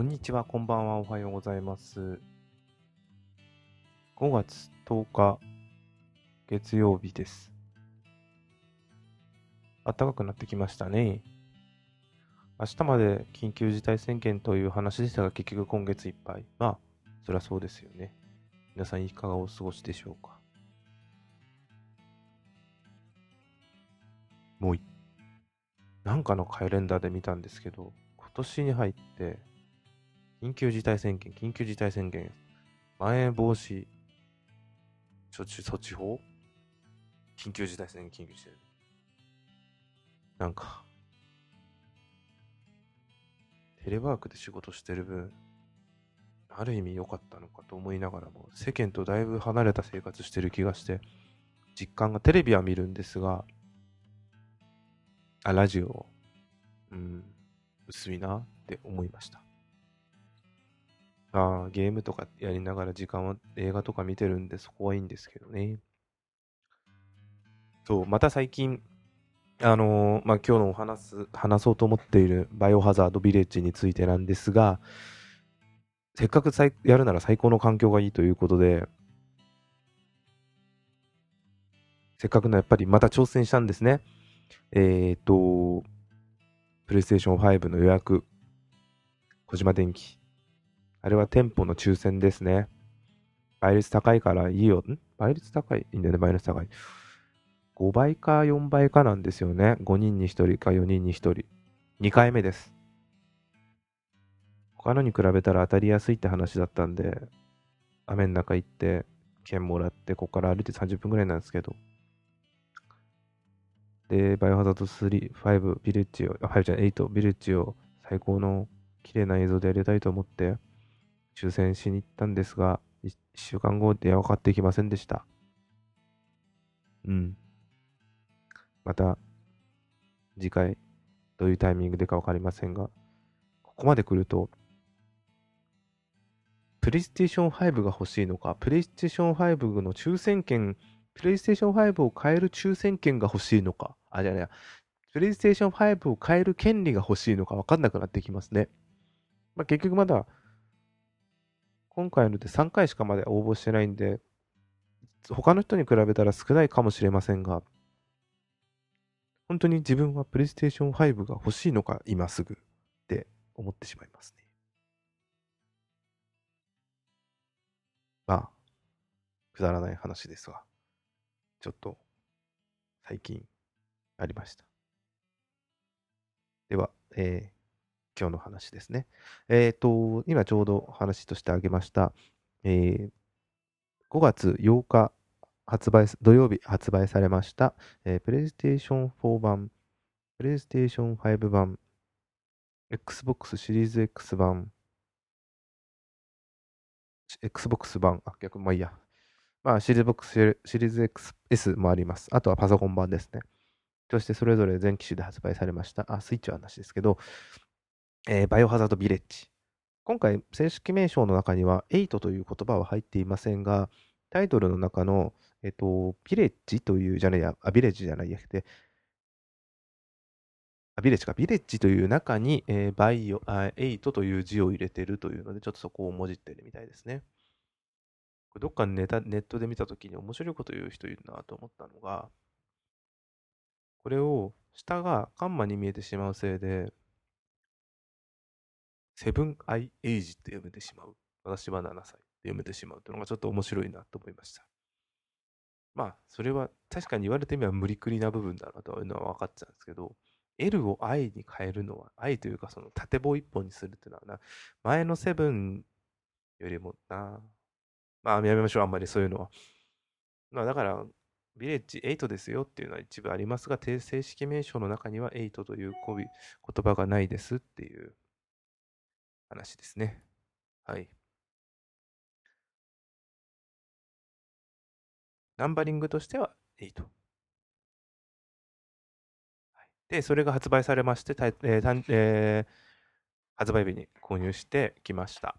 こんにちは、こんばんは、おはようございます。5月10日、月曜日です。暖かくなってきましたね。明日まで緊急事態宣言という話でしたが、結局今月いっぱい。まあ、そりゃそうですよね。皆さんいかがお過ごしでしょうか。もうい、なんかのカレンダーで見たんですけど、今年に入って、緊急事態宣言、緊急事態宣言、まん延防止処置措置法？緊急事態宣言、緊急事態宣言。なんか、テレワークで仕事してる分、ある意味良かったのかと思いながらも、世間とだいぶ離れた生活してる気がして、実感が、テレビは見るんですが、あ、ラジオ、うん、薄いなって思いました。ああ、ゲームとかやりながら時間は映画とか見てるんでそこはいいんですけどね。そう、また最近、あのーまあ、今日のお話す、話そうと思っているバイオハザードビレッジについてなんですが、せっかくさいやるなら最高の環境がいいということで、せっかくのやっぱりまた挑戦したんですね。えっ、と、プレイステーション5の予約、小島電機。あれは店舗の抽選ですね。倍率高いからいいよ。ん？倍率高い？いいんだよね、倍率高い。5倍か4倍かなんですよね。5人に1人か4人に1人。2回目です。他のに比べたら当たりやすいって話だったんで、雨の中行って、券もらって、ここから歩いて30分ぐらいなんですけど。で、バイオハザード3、5、ビレッジを、あ、5じゃない、8、ビレッジを最高の綺麗な映像でやりたいと思って、抽選しに行ったんですが、1週間後電話かかってきませんでした。うん。また、次回、どういうタイミングでかわかりませんが、ここまで来ると、プレイステーション5が欲しいのか、プレイステーション5の抽選券、プレイステーション5を買える抽選券が欲しいのか、あ、じゃあね、プレイステーション5を買える権利が欲しいのか分かんなくなってきますね。まあ、結局まだ、今回ので3回しかまだ応募してないんで、他の人に比べたら少ないかもしれませんが、本当に自分はプレイステーション5が欲しいのか、今すぐって思ってしまいますね。まあ、くだらない話ですが、ちょっと最近ありました。では、えー今日の話ですね。えっ、と、今ちょうど話としてあげました、えー5月8日発売、土曜日発売されました、えー、プレイステーション4版、プレイステーション5版、Xbox シリーズ X 版、Xbox 版、あ、逆、まあいいや。まあ、シリーズボックスシリーズ XS もあります。あとはパソコン版ですね。そしてそれぞれ全機種で発売されました。あ、スイッチはなしですけど、えーバイオハザードビレッジ。今回、正式名称の中には8という言葉は入っていませんが、タイトルの中の、えっと、ビレッジという、じゃないや、あ、ビレッジじゃないやて、あ、ビレッジか、ビレッジという中に、えーバイオ、あ、8という字を入れてるというので、ちょっとそこをもじってるみたいですね。これどっかネタネットで見たときに面白いこと言う人いるなと思ったのが、これを下がカンマに見えてしまうせいで、セブンアイエイジって読めてしまう。私は7歳って読めてしまうというのがちょっと面白いなと思いました。まあ、それは確かに言われてみれば無理くりな部分だなというのは分かっちゃうんですけど、L を I に変えるのは、I というかその縦棒一本にするっていうのはな、前のセブンよりもな、まあやめましょう、あんまりそういうのは。まあだから、ビレッジ8ですよっていうのは一部ありますが、定正式名称の中には8という言葉がないですっていう話ですね。はい。ナンバリングとしては8。はいで、それが発売されまして、えーえー発売日に購入してきました。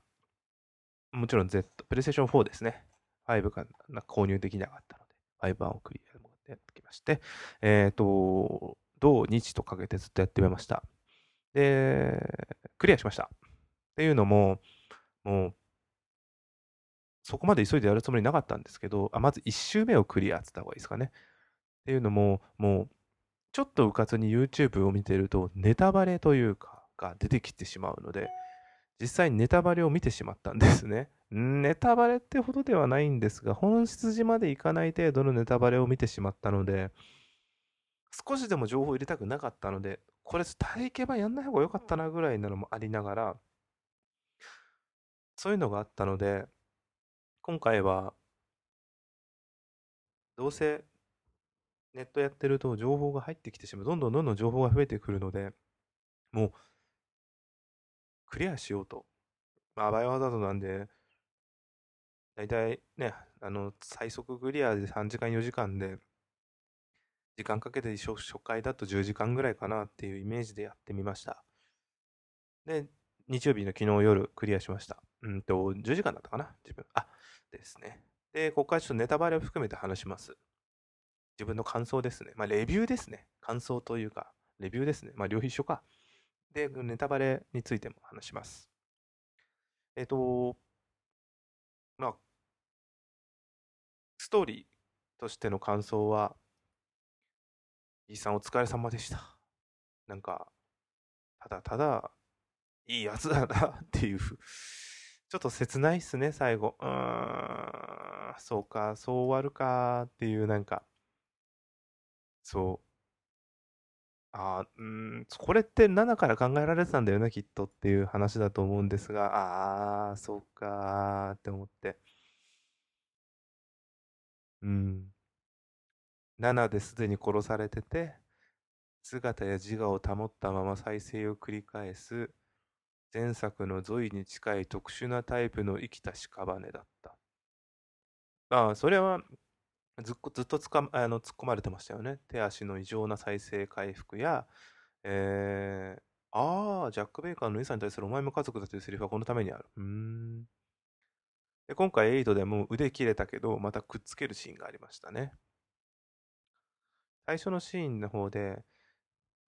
もちろん Z、プレイステーション4ですね。5が購入できなかったので、5版をクリアでやってきまして、えっ、と、土日とかけてずっとやってみました。で、クリアしました。っていうのも、もう、そこまで急いでやるつもりなかったんですけど、あまず1周目をクリアって言った方がいいですかね。っていうのも、もう、ちょっとうかつに YouTube を見てると、ネタバレというか、が出てきてしまうので、実際にネタバレを見てしまったんですね。ネタバレってほどではないんですが、本質までいかない程度のネタバレを見てしまったので、少しでも情報を入れたくなかったので、これ体験版やんない方が良かったなぐらいなのもありながら、そういうのがあったので、今回は、どうせネットやってると情報が入ってきてしまう。どんどんどんどん情報が増えてくるので、もう、クリアしようと。まあ、バイオハザードなんで、だいたいね、あの、最速クリアで3時間4時間で、時間かけて初回だと10時間ぐらいかなっていうイメージでやってみました。で、日曜日の昨日夜クリアしました。うんと、10時間だったかな？自分。あ、ですね。で、ここからちょっとネタバレを含めて話します。自分の感想ですね。まあ、レビューですね。感想というか、レビューですね。まあ、両方一緒か。で、ネタバレについても話します。えっ、と、まあ、ストーリーとしての感想は、イーさんお疲れ様でした。なんか、ただただ、いいやつだなっていうちょっと切ないっすね、最後。うーん、そうか、そう終わるかっていう、なんか、そう。あうん、これって7から考えられてたんだよな、きっとっていう話だと思うんですが、ああ、そうかーって思って。うん。7ですでに殺されてて、姿や自我を保ったまま再生を繰り返す、前作のゾイに近い特殊なタイプの生きた屍だった。ああ、それはずっずっとつかあの突っ込まれてましたよね。手足の異常な再生回復や、えー、ああ、ジャック・ベイカーのイさんに対するお前も家族だというセリフはこのためにある。うーん。で今回エイドでも腕切れたけど、またくっつけるシーンがありましたね。最初のシーンの方で、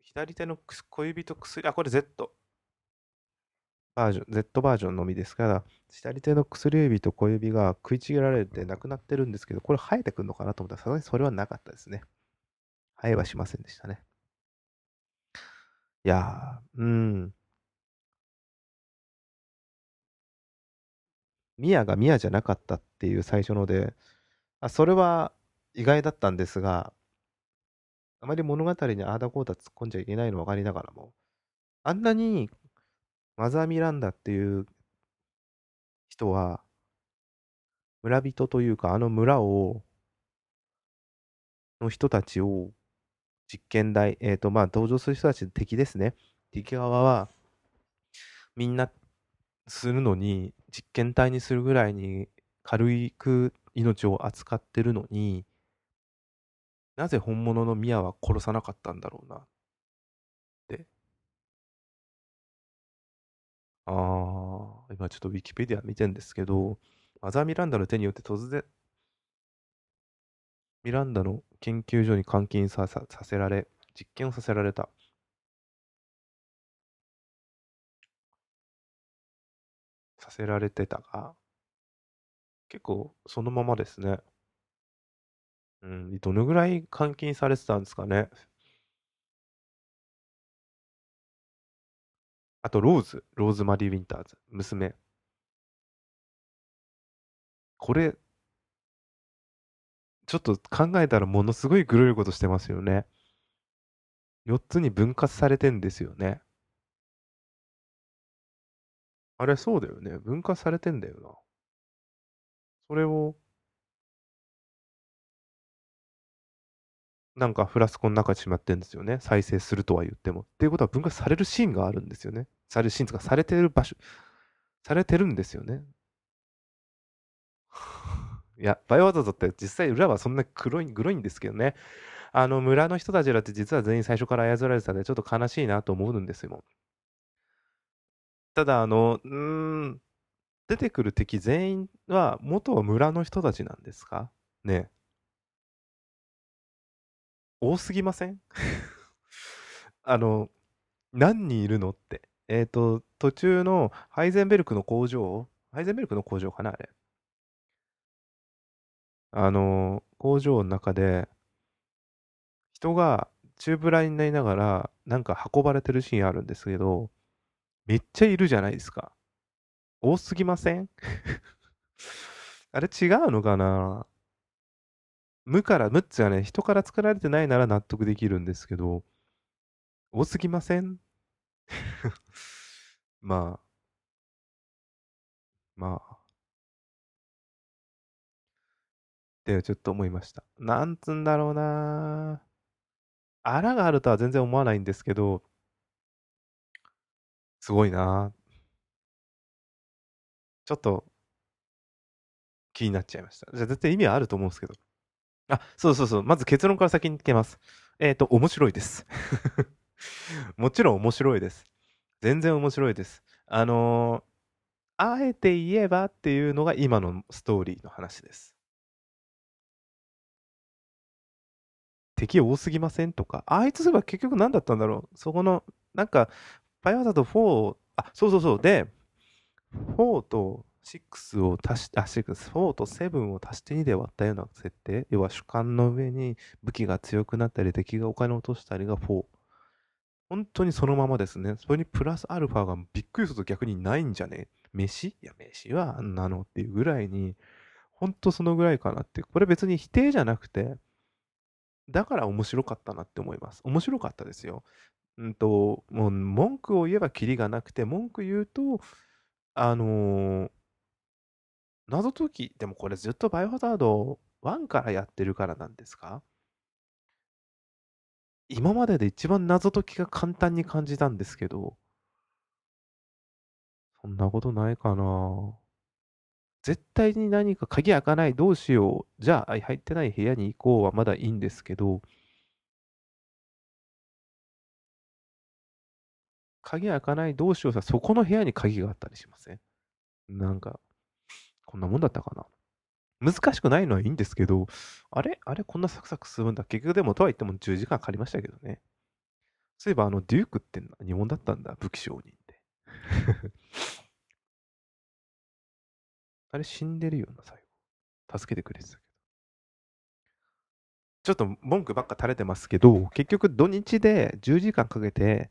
左手の小指と薬、あ、これ Z。バージョン、Z バージョンのみですから、左手の薬指と小指が食いちぎられてなくなってるんですけど、これ生えてくるのかなと思ったら、さすがにそれはなかったですね。生えはしませんでしたね。いやー、うん。ミヤがミヤじゃなかったっていう最初ので、あそれは意外だったんですが、あまり物語にああだこうだ突っ込んじゃいけないの分かりながらも、あんなにマザー・ミランダっていう人は、村人というか、あの村を、の人たちを実験台、えっ、ー、と、まあ、登場する人たち敵ですね。敵側は、みんなするのに、実験体にするぐらいに軽く命を扱ってるのに、なぜ本物のミヤは殺さなかったんだろうなってああ、今ちょっとウィキペディア見てんですけど、マザー・ミランダの手によって突然、ミランダの研究所に監禁ささせられ、実験をさせられた。させられてたが、結構そのままですね。うん、どのぐらい監禁されてたんですかね。あと、ローズ、ローズマリー・ウィンターズ、娘。これ、ちょっと考えたらものすごいグロいことしてますよね。4つに分割されてんですよね。あれ、そうだよね。分割されてんだよな。それを、なんかフラスコの中にしまってるんですよね。再生するとは言っても。っていうことは分割されるシーンがあるんですよね。されるシーンとかされてる場所、されてるんですよね。いや、バイオハザードって実際裏はそんな黒い、黒いんですけどね。あの村の人たちだって実は全員最初から操られてたんでちょっと悲しいなと思うんですよ。ただ、あの、うーん、出てくる敵全員は元は村の人たちなんですか？ね。多すぎません？あの、何人いるのって。えっ、と、途中のハイゼンベルクの工場、ハイゼンベルクの工場かな、あれ。あの、工場の中で、人が宙ぶらりになりながら、なんか運ばれてるシーンあるんですけど、めっちゃいるじゃないですか。多すぎません？あれ違うのかな？無から、無っつはね、人から作られてないなら納得できるんですけど、多すぎません？まあ、まあ、ってちょっと思いました。なんつんだろうなあらがあるとは全然思わないんですけど、すごいなちょっと気になっちゃいました。じゃあ絶対意味はあると思うんですけど。あ、そうそうそう。まず結論から先に聞けます。えっ、と、面白いです。もちろん面白いです。全然面白いです。あのーあえて言えばっていうのが今のストーリーの話です。敵多すぎませんとか、あいつすれば結局何だったんだろう。そこの、なんか、バイオハザード4、あ、そうそうそう。で、4と6を足して、あ、6、4と7を足して2で割ったような設定。要は主観の上に武器が強くなったり、敵がお金を落としたりが4。本当にそのままですね。それにプラスアルファがびっくりすると逆にないんじゃね飯いや、飯はあんなのっていうぐらいに、本当そのぐらいかなって。これ別に否定じゃなくて、だから面白かったなって思います。面白かったですよ。うんと、もう文句を言えばキリがなくて、文句言うと、あのー謎解き、でもこれずっとバイオハザード1からやってるからなんですか？今までで一番謎解きが簡単に感じたんですけど、そんなことないかな絶対に何か鍵開かない、どうしよう。じゃあ、入ってない部屋に行こうはまだいいんですけど、鍵開かない、どうしようさ、そこの部屋に鍵があったりしません？なんか、こんなもんだったかな？難しくないのはいいんですけど、あれ？あれこんなサクサク進むんだ。結局でもとは言っても10時間かかりましたけどね。そういえばあのデュークって何者だったんだ武器商人って。あれ死んでるよな、最後。助けてくれてたけど。ちょっと文句ばっか垂れてますけど、結局土日で10時間かけて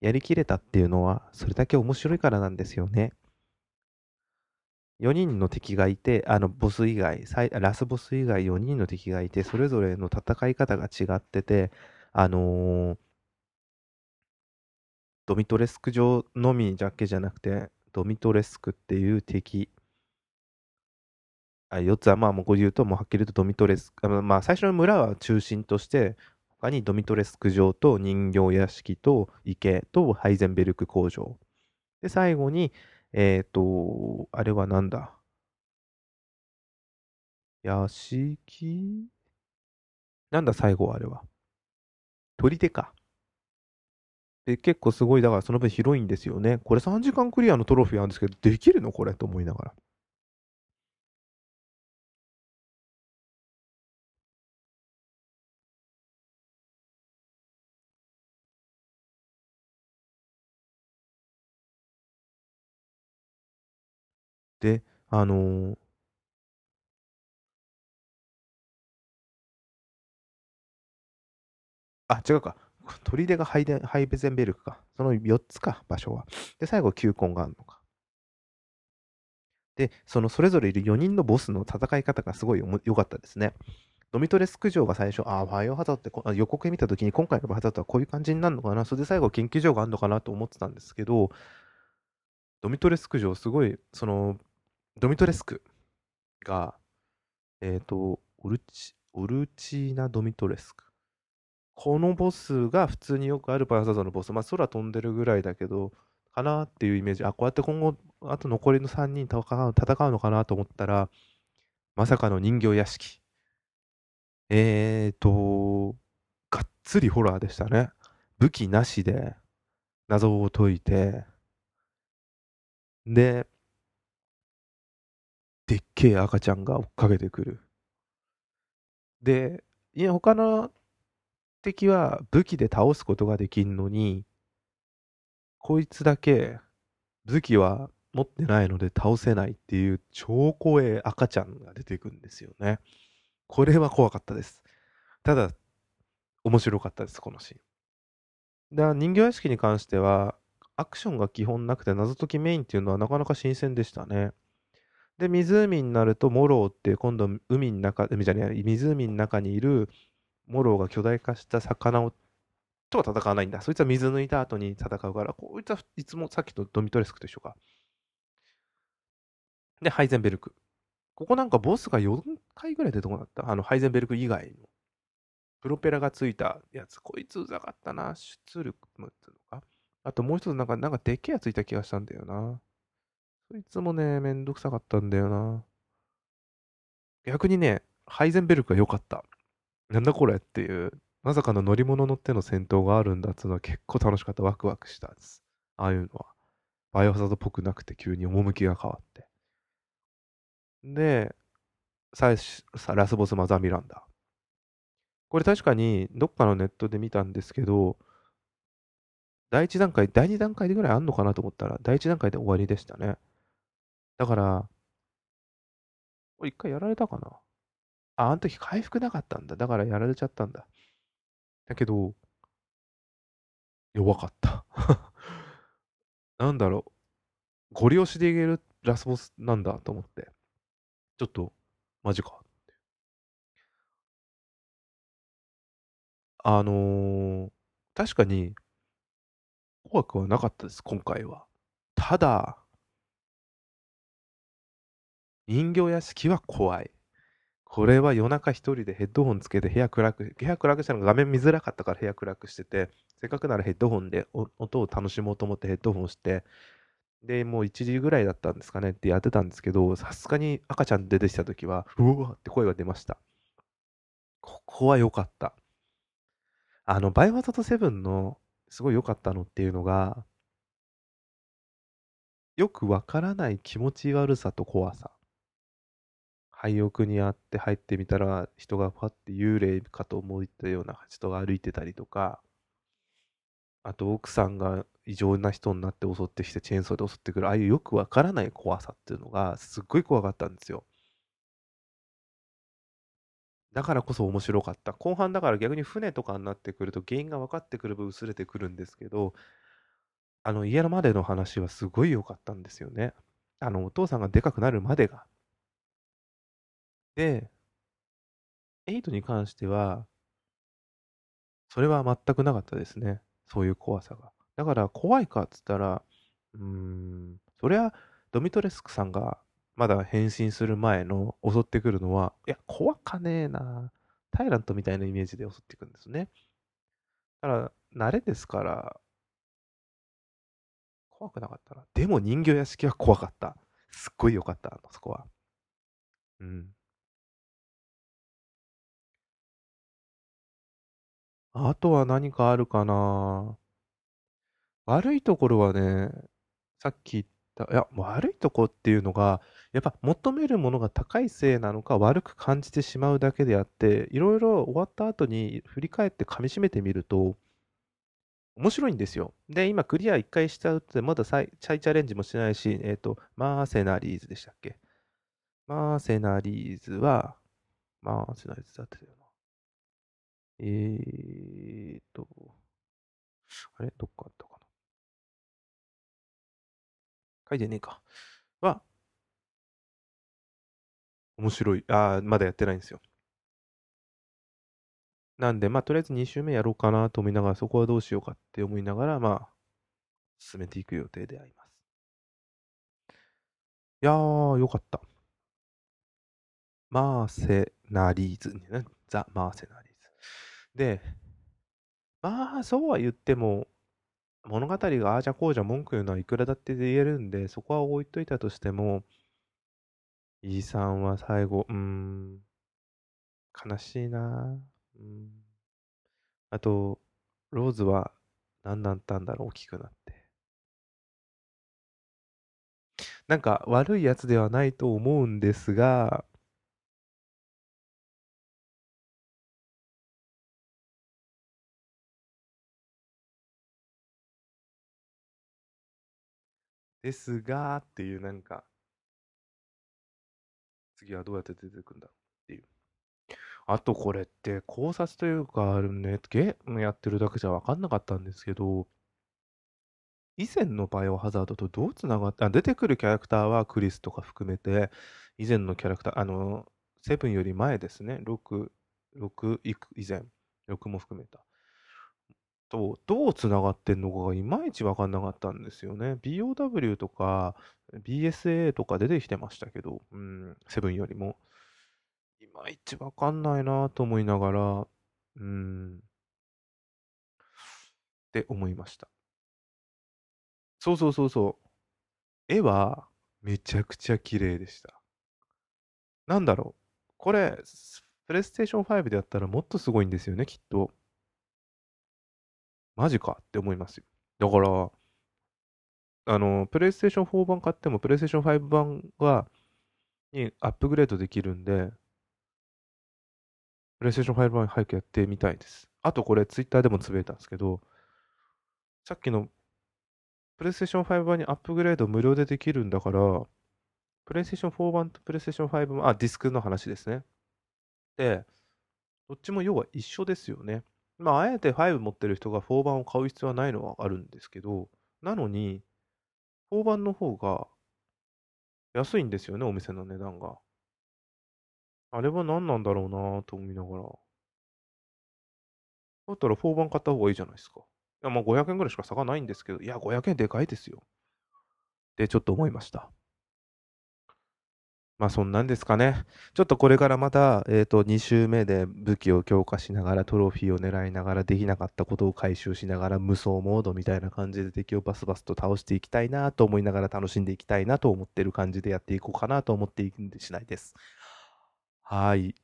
やりきれたっていうのは、それだけ面白いからなんですよね。4人の敵がいて、あの、ボス以外、ラスボス以外4人の敵がいて、それぞれの戦い方が違ってて、あのー、ドミトレスク上のみだけじゃなくて、ドミトレスクっていう敵、あ4つはまあもうこれ言うと、もうはっきり言うとドミトレスク、まあ最初の村は中心として、他にドミトレスク城と人形屋敷と池とハイゼンベルク工場。で、最後に、えっ、ー、と、あれはなんだ？屋敷？なんだ最後はあれは？取り手か。で、結構すごい、だからその分広いんですよね。これ3時間クリアのトロフィーあるんですけど、できるの？これ？と思いながら。で、あのー、あ、違うか。砦がハイデハイベゼンベルクか。その4つか、場所は。で、最後、球根があるのか。で、そのそれぞれいる4人のボスの戦い方がすごい良かったですね。ドミトレスク城が最初、ああ、ファイオハザードって予告見たときに今回のバイオハザードはこういう感じになるのかな、それで最後研究所があるのかなと思ってたんですけど、ドミトレスク城すごい、その、ドミトレスクが、えっ、ー、と、オルチ、オルチーナ・ドミトレスク。このボスが普通によくあるバイオハザードのボス、まあ空飛んでるぐらいだけど、かなっていうイメージ。あ、こうやって今後、あと残りの3人戦う戦うのかなと思ったら、まさかの人形屋敷。えーと、がっつりホラーでしたね。武器なしで謎を解いて、で、でっけえ赤ちゃんが追っかけてくる。で、いや、他の敵は武器で倒すことができるのに、こいつだけ武器は持ってないので倒せないっていう超怖い赤ちゃんが出てくるんですよね。これは怖かったです。ただ、面白かったです、このシーン。で、人形屋敷に関しては、アクションが基本なくて謎解きメインっていうのはなかなか新鮮でしたね。で、湖になると、モローって今度海の中、海じゃない、湖の中にいるモローが巨大化した魚をとは戦わないんだ。そいつは水抜いた後に戦うから、こいつはいつもさっきとドミトレスクと一緒か。で、ハイゼンベルク。ここなんかボスが4回ぐらい出てこなった？あの、ハイゼンベルク以外の。プロペラがついたやつ。こいつうざかったな。シュツルクムってのか。あともう一つなんか、なんかでっけえやついた気がしたんだよな。いつもね、めんどくさかったんだよな。逆にね、ハイゼンベルクが良かった。なんだこれっていう、まさかの乗り物乗っての戦闘があるんだっていうのは結構楽しかった。ワクワクしたです。ああいうのは。バイオハザードっぽくなくて急に趣が変わって。で、最初、ラスボスマザーミランダ。これ確かにどっかのネットで見たんですけど、第1段階、第2段階でぐらいあんのかなと思ったら、第1段階で終わりでしたね。だから、これ一回やられたかな？あ、あの時回復なかったんだ。だからやられちゃったんだ。だけど、弱かった。なんだろう。ゴリ押しでいけるラスボスなんだと思って。ちょっと、マジか。あのー、確かに、怖くはなかったです、今回は。ただ、人形屋敷は怖い。これは夜中一人でヘッドホンつけて部屋暗く、部屋暗くしたのが画面見づらかったから部屋暗くしてて、せっかくならヘッドホンで音を楽しもうと思ってヘッドホンして、で、もう1時ぐらいだったんですかねってやってたんですけど、さすがに赤ちゃん出てきた時は、うわって声が出ました。ここは良かった。あの、バイオハザード7のすごい良かったのっていうのが、よくわからない気持ち悪さと怖さ。廃屋にあって入ってみたら人がファって幽霊かと思ったような人が歩いてたりとか、あと奥さんが異常な人になって襲ってきてチェーンソーで襲ってくる、ああいうよくわからない怖さっていうのがすっごい怖かったんですよ。だからこそ面白かった。後半だから逆に船とかになってくると原因が分かってくる分薄れてくるんですけど、あの家のまでの話はすごい良かったんですよね。あのお父さんがでかくなるまでが。で、8に関しては、それは全くなかったですね。そういう怖さが。だから怖いかっつったら、うーん、そりゃドミトレスクさんがまだ変身する前の襲ってくるのは、いや、怖かねえな。タイラントみたいなイメージで襲ってくるんですね。だから、慣れですから、怖くなかったな。でも人形屋敷は怖かった。すっごい良かった、あそこは。うん。あとは何かあるかな悪いところはね、さっき言った、いや、悪いとこっていうのが、やっぱ求めるものが高いせいなのか悪く感じてしまうだけであって、いろいろ終わった後に振り返って噛み締めてみると、面白いんですよ。で、今クリア1回しちゃうって、まだ再チャイチャレンジもしてないし、えっ、と、マーセナリーズでしたっけ？マーセナリーズは、マーセナリーズだったよな。えーと、あれどっかあったかな書いてねえか。は、面白い。ああ、まだやってないんですよ。なんで、まあ、とりあえず2周目やろうかなと思いながら、そこはどうしようかって思いながら、まあ、進めていく予定であります。いやー、よかった。マーセナリーズ、ね、ザ・マーセナリーズ。で、まあ、そうは言っても、物語がああじゃこうじゃ文句言うのはいくらだって言えるんで、そこは置いといたとしても、イーさんは最後、うーん、悲しいな。うん。あと、ローズは何だったんだろう、大きくなって。なんか悪いやつではないと思うんですが、ですが、っていうなんか、次はどうやって出てくるんだっていう。あとこれって考察というか、ね、ゲームやってるだけじゃ分かんなかったんですけど、以前のバイオハザードとどうつながった出てくるキャラクターはクリスとか含めて、以前のキャラクター、あの、セブンより前ですね、6、6以前、6も含めた。と、どうつながってんのかがいまいち分かんなかったんですよね。BOW とか BSA とか出てきてましたけど、うん、セブンよりも。いまいち分かんないなと思いながら、うん、って思いました。そうそうそうそう。絵はめちゃくちゃ綺麗でした。なんだろう。これ、プレイステーション5でやったらもっとすごいんですよね、きっと。マジか？って思いますよ。だから、あの、プレイステーション4版買っても、プレイステーション5版が、にアップグレードできるんで、プレイステーション5版早くやってみたいです。あとこれ、ツイッターでもつぶやいたんですけど、さっきの、プレイステーション5版にアップグレード無料でできるんだから、プレイステーション4版とプレイステーション5版、あ、ディスクの話ですね。で、どっちも要は一緒ですよね。まあ、あえて5持ってる人が4版を買う必要はないのはあるんですけど、なのに、4版の方が安いんですよね、お店の値段が。あれは何なんだろうなと思いながら。だったら4版買った方がいいじゃないですか。いや、まあ500円ぐらいしか差がないんですけど、いや、500円でかいですよ。ってちょっと思いました。まあそんなんですかね。ちょっとこれからまた、えっ、と、2周目で武器を強化しながら、トロフィーを狙いながら、できなかったことを回収しながら、無双モードみたいな感じで敵をバスバスと倒していきたいなと思いながら楽しんでいきたいなと思ってる感じでやっていこうかなと思っていくんでしないです。はい。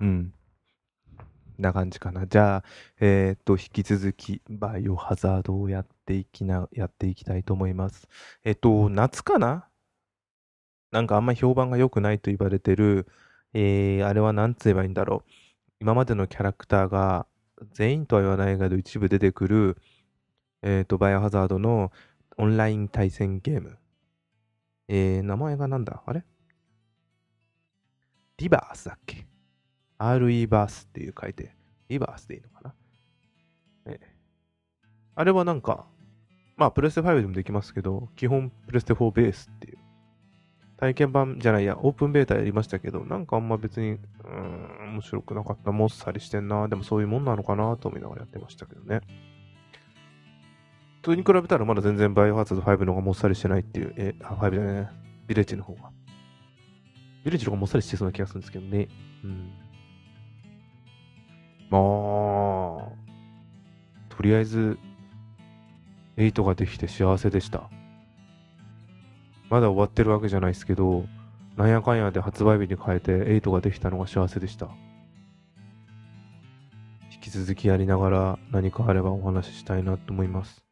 うん。な感じかな。じゃあ、えっ、と、引き続き、バイオハザードをやっていきな、やっていきたいと思います。えっ、ー、と、夏かな？なんかあんま評判が良くないと言われてる、えー、あれは何つ言えばいいんだろう。今までのキャラクターが、全員とは言わないけど一部出てくる、えっ、ー、と、バイオハザードのオンライン対戦ゲーム。えー、名前がなんだ？あれ？リバースだっけ？RE バースっていう書いて、リバースでいいのかな？ええ。あれはなんか、まあ、プレステ5でもできますけど、基本プレステ4ベースっていう。体験版じゃないや、オープンベータやりましたけど、なんかあんま別に、うーん、面白くなかった。もっさりしてんな。でもそういうもんなのかなと思いながらやってましたけどね。それに比べたらまだ全然バイオハザード5の方がもっさりしてないっていう、え、あ、5じゃないね。ビレッジの方が。ビレッジの方がもっさりしてそうな気がするんですけどね。うん。まあ、とりあえず、8ができて幸せでした。まだ終わってるわけじゃないですけど、なんやかんやで発売日に変えて8ができたのが幸せでした。引き続きやりながら何かあればお話ししたいなと思います。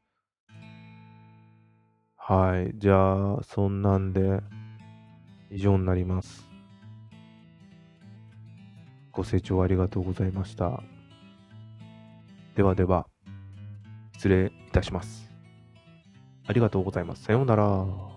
はい。じゃあ、そんなんで、以上になります。ご清聴ありがとうございました。ではでは、失礼いたします。ありがとうございます。さようなら。